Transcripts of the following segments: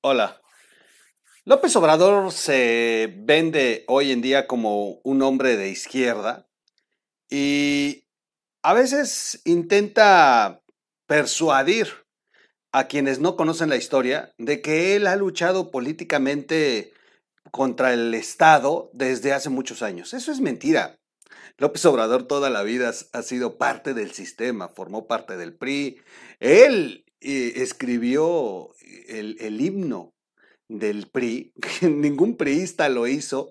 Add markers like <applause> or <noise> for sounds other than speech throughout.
Hola. López Obrador se vende hoy en día como un hombre de izquierda y a veces intenta persuadir a quienes no conocen la historia de que él ha luchado políticamente contra el Estado desde hace muchos años. Eso es mentira. López Obrador toda la vida ha sido parte del sistema, formó parte del PRI. Él eh, escribió el, himno del PRI, <laughs> ningún priista lo hizo.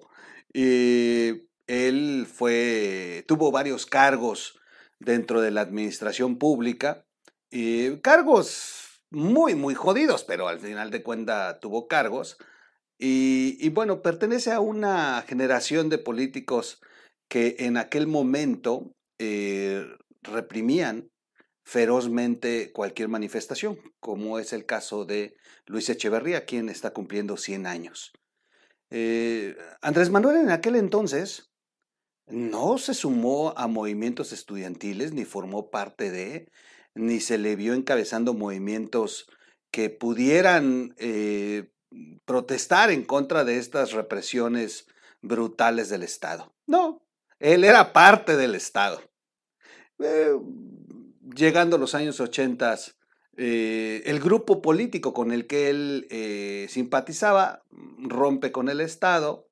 él fue, tuvo varios cargos dentro de la administración pública, y cargos muy, muy jodidos, pero al final de cuentas tuvo cargos. Y, bueno, pertenece a una generación de políticos que en aquel momento eh, reprimían ferozmente cualquier manifestación, como es el caso de Luis Echeverría, quien está cumpliendo 100 años. Eh, Andrés Manuel en aquel entonces no se sumó a movimientos estudiantiles, ni formó parte de, ni se le vio encabezando movimientos que pudieran eh, protestar en contra de estas represiones brutales del Estado. No, él era parte del Estado. Eh, llegando a los años 80, eh, el grupo político con el que él eh, simpatizaba rompe con el Estado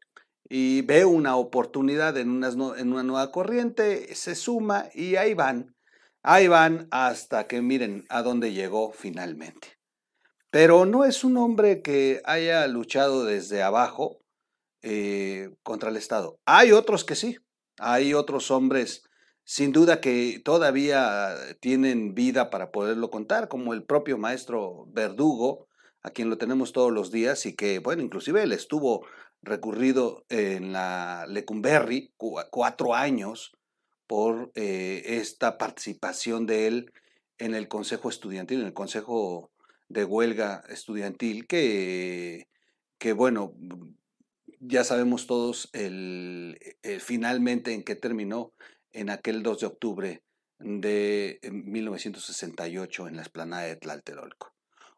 y ve una oportunidad en una, en una nueva corriente, se suma y ahí van, ahí van hasta que miren a dónde llegó finalmente. Pero no es un hombre que haya luchado desde abajo eh, contra el Estado. Hay otros que sí, hay otros hombres sin duda que todavía tienen vida para poderlo contar, como el propio maestro Verdugo, a quien lo tenemos todos los días y que, bueno, inclusive él estuvo recurrido en la Lecumberri cuatro años por eh, esta participación de él en el Consejo Estudiantil, en el Consejo de Huelga Estudiantil, que, que bueno, ya sabemos todos el, eh, finalmente en qué terminó en aquel 2 de octubre de 1968 en la esplanada de Tlaltelolco.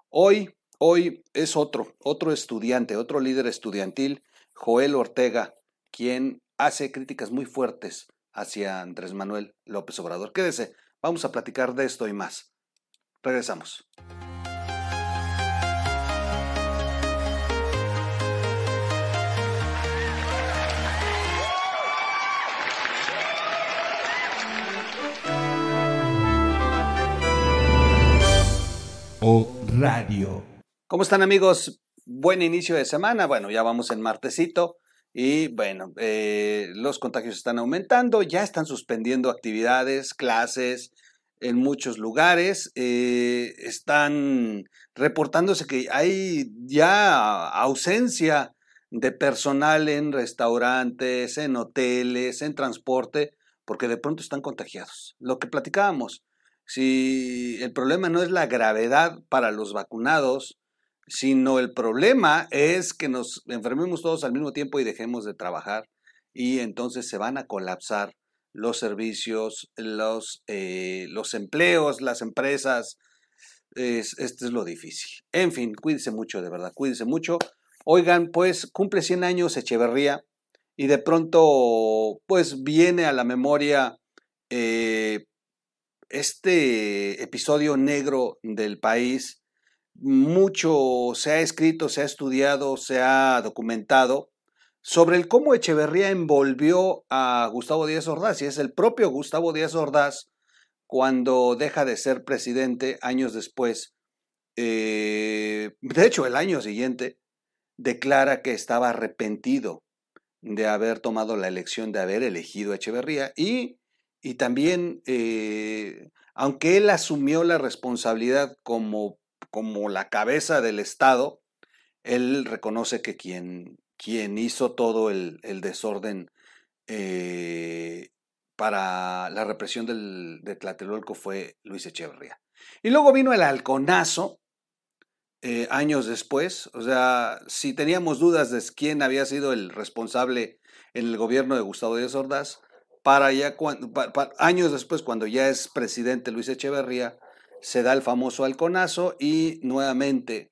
Hoy, hoy es otro, otro estudiante, otro líder estudiantil, Joel Ortega, quien hace críticas muy fuertes hacia Andrés Manuel López Obrador. Quédese, vamos a platicar de esto y más. Regresamos. ¿Cómo están amigos? Buen inicio de semana. Bueno, ya vamos en martesito y bueno, eh, los contagios están aumentando, ya están suspendiendo actividades, clases en muchos lugares. Eh, están reportándose que hay ya ausencia de personal en restaurantes, en hoteles, en transporte, porque de pronto están contagiados. Lo que platicábamos, si el problema no es la gravedad para los vacunados, sino el problema es que nos enfermemos todos al mismo tiempo y dejemos de trabajar y entonces se van a colapsar los servicios, los, eh, los empleos, las empresas. Es, esto es lo difícil. En fin, cuídense mucho, de verdad, cuídense mucho. Oigan, pues cumple 100 años Echeverría y de pronto pues viene a la memoria eh, este episodio negro del país, mucho se ha escrito, se ha estudiado, se ha documentado sobre el cómo Echeverría envolvió a Gustavo Díaz Ordaz, y es el propio Gustavo Díaz Ordaz cuando deja de ser presidente años después, eh, de hecho el año siguiente, declara que estaba arrepentido de haber tomado la elección, de haber elegido a Echeverría y y también, eh, aunque él asumió la responsabilidad como, como la cabeza del Estado, él reconoce que quien, quien hizo todo el, desorden eh, para la represión del, de Tlatelolco fue Luis Echeverría. Y luego vino el halconazo, eh, años después. O sea, si teníamos dudas de quién había sido el responsable en el gobierno de Gustavo Díaz Ordaz, para ya años después, cuando ya es presidente Luis Echeverría, se da el famoso halconazo y nuevamente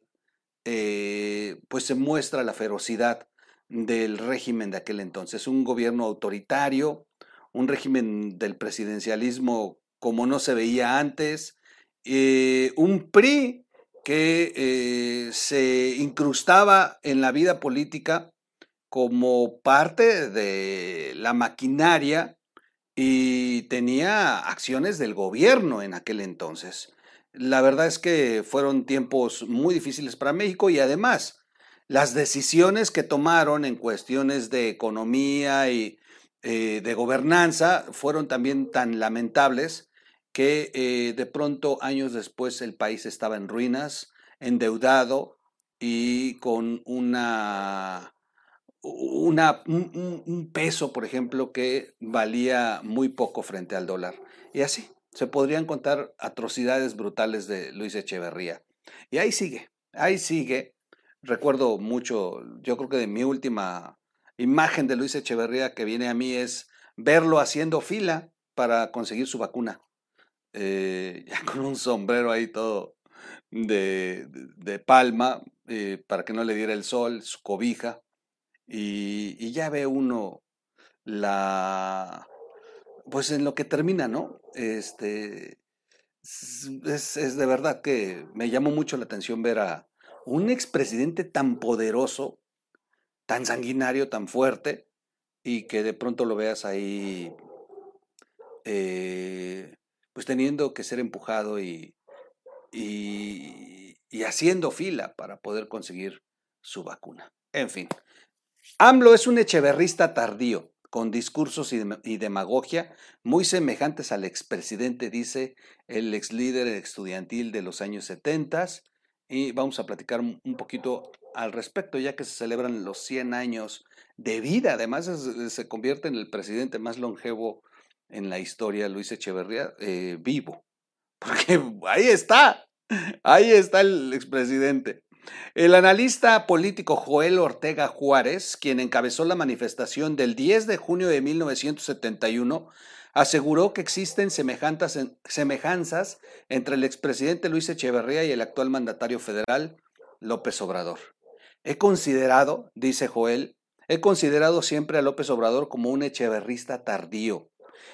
eh, pues se muestra la ferocidad del régimen de aquel entonces, un gobierno autoritario, un régimen del presidencialismo como no se veía antes, eh, un PRI que eh, se incrustaba en la vida política como parte de la maquinaria y tenía acciones del gobierno en aquel entonces. La verdad es que fueron tiempos muy difíciles para México y además las decisiones que tomaron en cuestiones de economía y eh, de gobernanza fueron también tan lamentables que eh, de pronto años después el país estaba en ruinas, endeudado y con una, una un, peso, por ejemplo, que valía muy poco frente al dólar. Y así se podrían contar atrocidades brutales de Luis Echeverría. Y ahí sigue, ahí sigue. Recuerdo mucho, yo creo que de mi última imagen de Luis Echeverría que viene a mí es verlo haciendo fila para conseguir su vacuna. Eh, con un sombrero ahí todo de, palma eh, para que no le diera el sol, su cobija, y, ya ve uno la, pues en lo que termina, ¿no? Este, es, de verdad que me llamó mucho la atención ver a un expresidente tan poderoso, tan sanguinario, tan fuerte, y que de pronto lo veas ahí eh, pues teniendo que ser empujado y, y, haciendo fila para poder conseguir su vacuna. En fin, AMLO es un echeverrista tardío, con discursos y, demagogia muy semejantes al expresidente, dice el ex líder estudiantil de los años 70. Y vamos a platicar un poquito al respecto, ya que se celebran los 100 años de vida. Además, se convierte en el presidente más longevo en la historia Luis Echeverría eh, vivo. <laughs> Porque ahí está, ahí está el expresidente. El analista político Joel Ortega Juárez, quien encabezó la manifestación del 10 de junio de 1971, aseguró que existen semejanzas entre el expresidente Luis Echeverría y el actual mandatario federal López Obrador. He considerado, dice Joel, he considerado siempre a López Obrador como un echeverrista tardío,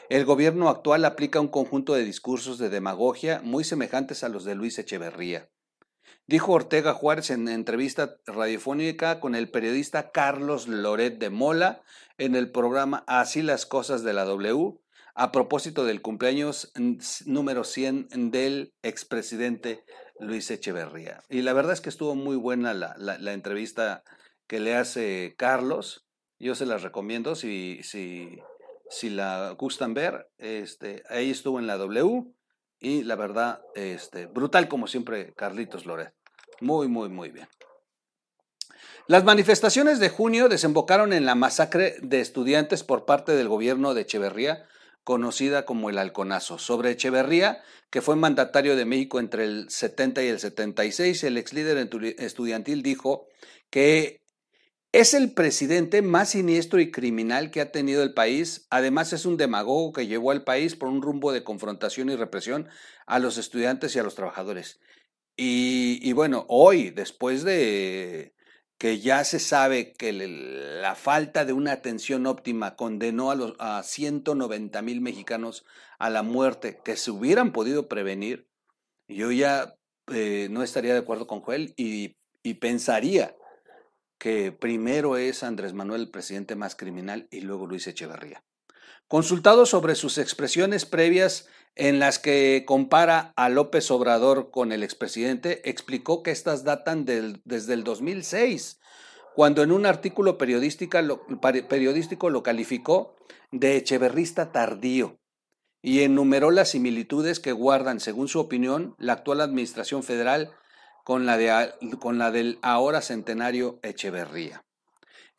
el gobierno actual aplica un conjunto de discursos de demagogia muy semejantes a los de Luis Echeverría. Dijo Ortega Juárez en entrevista radiofónica con el periodista Carlos Loret de Mola en el programa Así las cosas de la W, a propósito del cumpleaños número 100 del expresidente Luis Echeverría. Y la verdad es que estuvo muy buena la, la entrevista que le hace Carlos. Yo se las recomiendo si, si, si la gustan ver, este, ahí estuvo en la W y la verdad, este, brutal como siempre Carlitos Loret. Muy, muy, muy bien. Las manifestaciones de junio desembocaron en la masacre de estudiantes por parte del gobierno de Echeverría, conocida como el Halconazo. Sobre Echeverría, que fue mandatario de México entre el 70 y el 76, el ex líder estudiantil dijo que es el presidente más siniestro y criminal que ha tenido el país. Además, es un demagogo que llevó al país por un rumbo de confrontación y represión a los estudiantes y a los trabajadores. Y, bueno, hoy, después de que ya se sabe que la falta de una atención óptima condenó a, los, a 190 mil mexicanos a la muerte que se hubieran podido prevenir, yo ya eh, no estaría de acuerdo con Joel y, y pensaría que primero es Andrés Manuel el presidente más criminal y luego Luis Echeverría. Consultado sobre sus expresiones previas en las que compara a López Obrador con el expresidente, explicó que estas datan desde el 2006, cuando en un artículo periodístico lo calificó de echeverrista tardío y enumeró las similitudes que guardan, según su opinión, la actual administración federal con la, de, con la del ahora centenario Echeverría.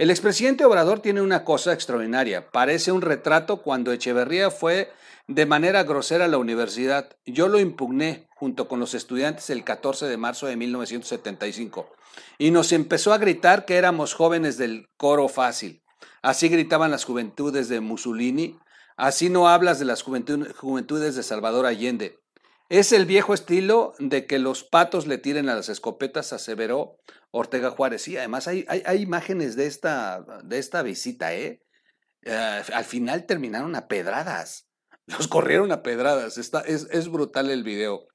El expresidente Obrador tiene una cosa extraordinaria. Parece un retrato cuando Echeverría fue de manera grosera a la universidad. Yo lo impugné junto con los estudiantes el 14 de marzo de 1975 y nos empezó a gritar que éramos jóvenes del coro fácil. Así gritaban las juventudes de Mussolini. Así no hablas de las juventudes de Salvador Allende. Es el viejo estilo de que los patos le tiren a las escopetas, aseveró Ortega Juárez. Sí, además hay, hay, imágenes de esta, de esta visita, ¿eh? ¿eh? Al final terminaron a pedradas. Los corrieron a pedradas. Está, es, es brutal el video.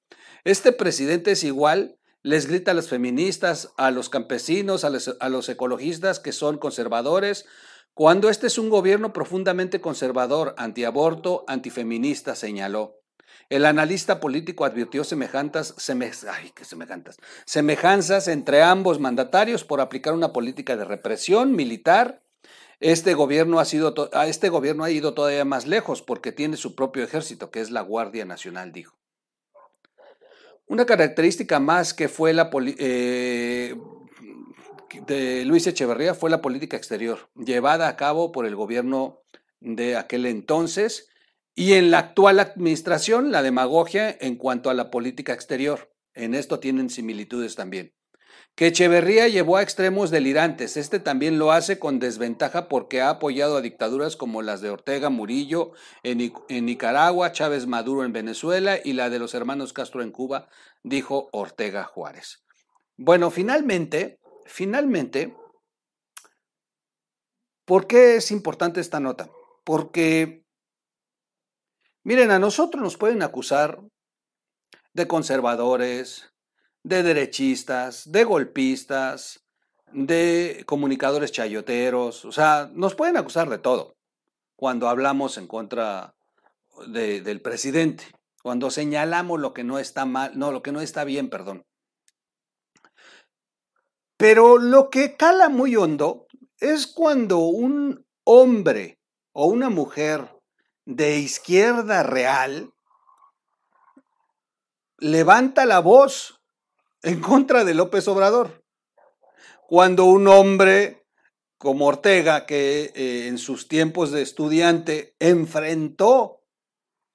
Este presidente es igual, les grita a las feministas, a los campesinos, a los, a los ecologistas que son conservadores, cuando este es un gobierno profundamente conservador, antiaborto, antifeminista, señaló. El analista político advirtió semejanzas, semejanzas entre ambos mandatarios por aplicar una política de represión militar. Este gobierno, ha sido este gobierno ha ido todavía más lejos porque tiene su propio ejército, que es la Guardia Nacional, dijo. Una característica más que fue la, eh, de Luis Echeverría fue la política exterior, llevada a cabo por el gobierno de aquel entonces y en la actual administración la demagogia en cuanto a la política exterior. En esto tienen similitudes también. Que Echeverría llevó a extremos delirantes. Este también lo hace con desventaja porque ha apoyado a dictaduras como las de Ortega Murillo en, en Nicaragua, Chávez Maduro en Venezuela y la de los hermanos Castro en Cuba, dijo Ortega Juárez. Bueno, finalmente, Finalmente, ¿por qué es importante esta nota? Porque, miren, a nosotros nos pueden acusar de conservadores, de derechistas, de golpistas, de comunicadores chayoteros, o sea, nos pueden acusar de todo cuando hablamos en contra del presidente, cuando señalamos lo que no está mal, no, lo que no está bien, perdón. Pero lo que cala muy hondo es cuando un hombre o una mujer de izquierda real levanta la voz en contra de López Obrador. Cuando un hombre como Ortega, que eh, en sus tiempos de estudiante enfrentó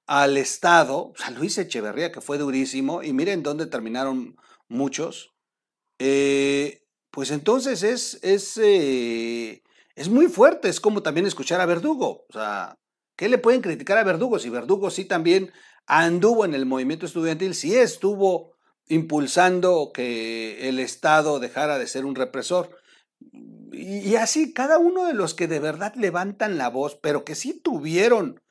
al Estado, sea, Luis Echeverría, que fue durísimo, y miren dónde terminaron muchos, eh, pues entonces es, es, eh, es muy fuerte. Es como también escuchar a Verdugo. O sea, ¿qué le pueden criticar a Verdugo? Si Verdugo sí también anduvo en el movimiento estudiantil, sí estuvo impulsando que el Estado dejara de ser un represor. Y, así, cada uno de los que de verdad levantan la voz, pero que sí tuvieron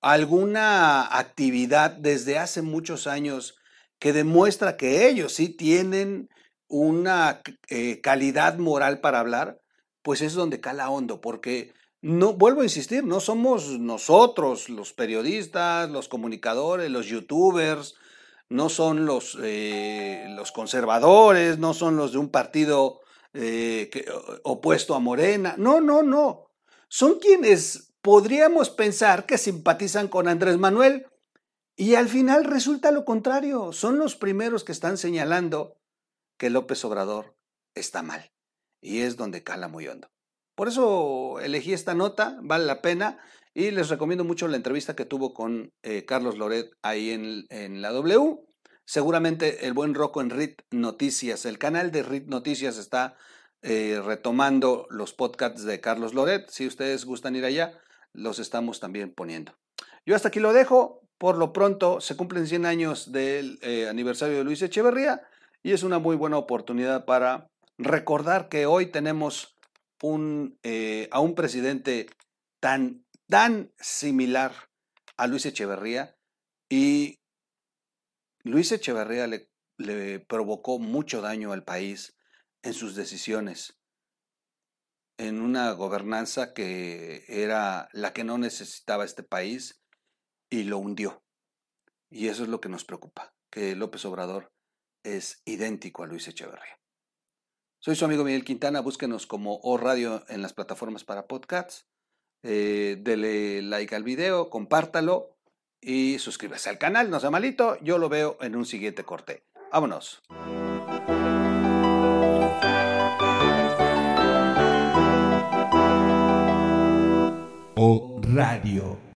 alguna actividad desde hace muchos años que demuestra que ellos sí tienen una eh, calidad moral para hablar, pues es donde cala hondo, porque no, vuelvo a insistir, no somos nosotros los periodistas, los comunicadores, los youtubers, no son los, eh, los conservadores, no son los de un partido eh, opuesto a Morena, no, no, no, son quienes podríamos pensar que simpatizan con Andrés Manuel y al final resulta lo contrario, son los primeros que están señalando que López Obrador está mal. Y es donde cala muy hondo. Por eso elegí esta nota, vale la pena. Y les recomiendo mucho la entrevista que tuvo con eh, Carlos Loret ahí en, la W. Seguramente el buen Rocco en RIT Noticias, el canal de RIT Noticias está eh, retomando los podcasts de Carlos Loret. Si ustedes gustan ir allá, los estamos también poniendo. Yo hasta aquí lo dejo. Por lo pronto se cumplen 100 años del eh, aniversario de Luis Echeverría y es una muy buena oportunidad para recordar que hoy tenemos un, eh, a un presidente tan, tan similar a Luis Echeverría y Luis Echeverría le, le provocó mucho daño al país en sus decisiones, en una gobernanza que era la que no necesitaba este país y lo hundió. Y eso es lo que nos preocupa, que López Obrador es idéntico a Luis Echeverría. Soy su amigo Miguel Quintana, búsquenos como O Radio en las plataformas para podcasts. Eh, dele like al video, compártalo y suscríbase al canal, no sea malito. Yo lo veo en un siguiente corte. Vámonos. O Radio.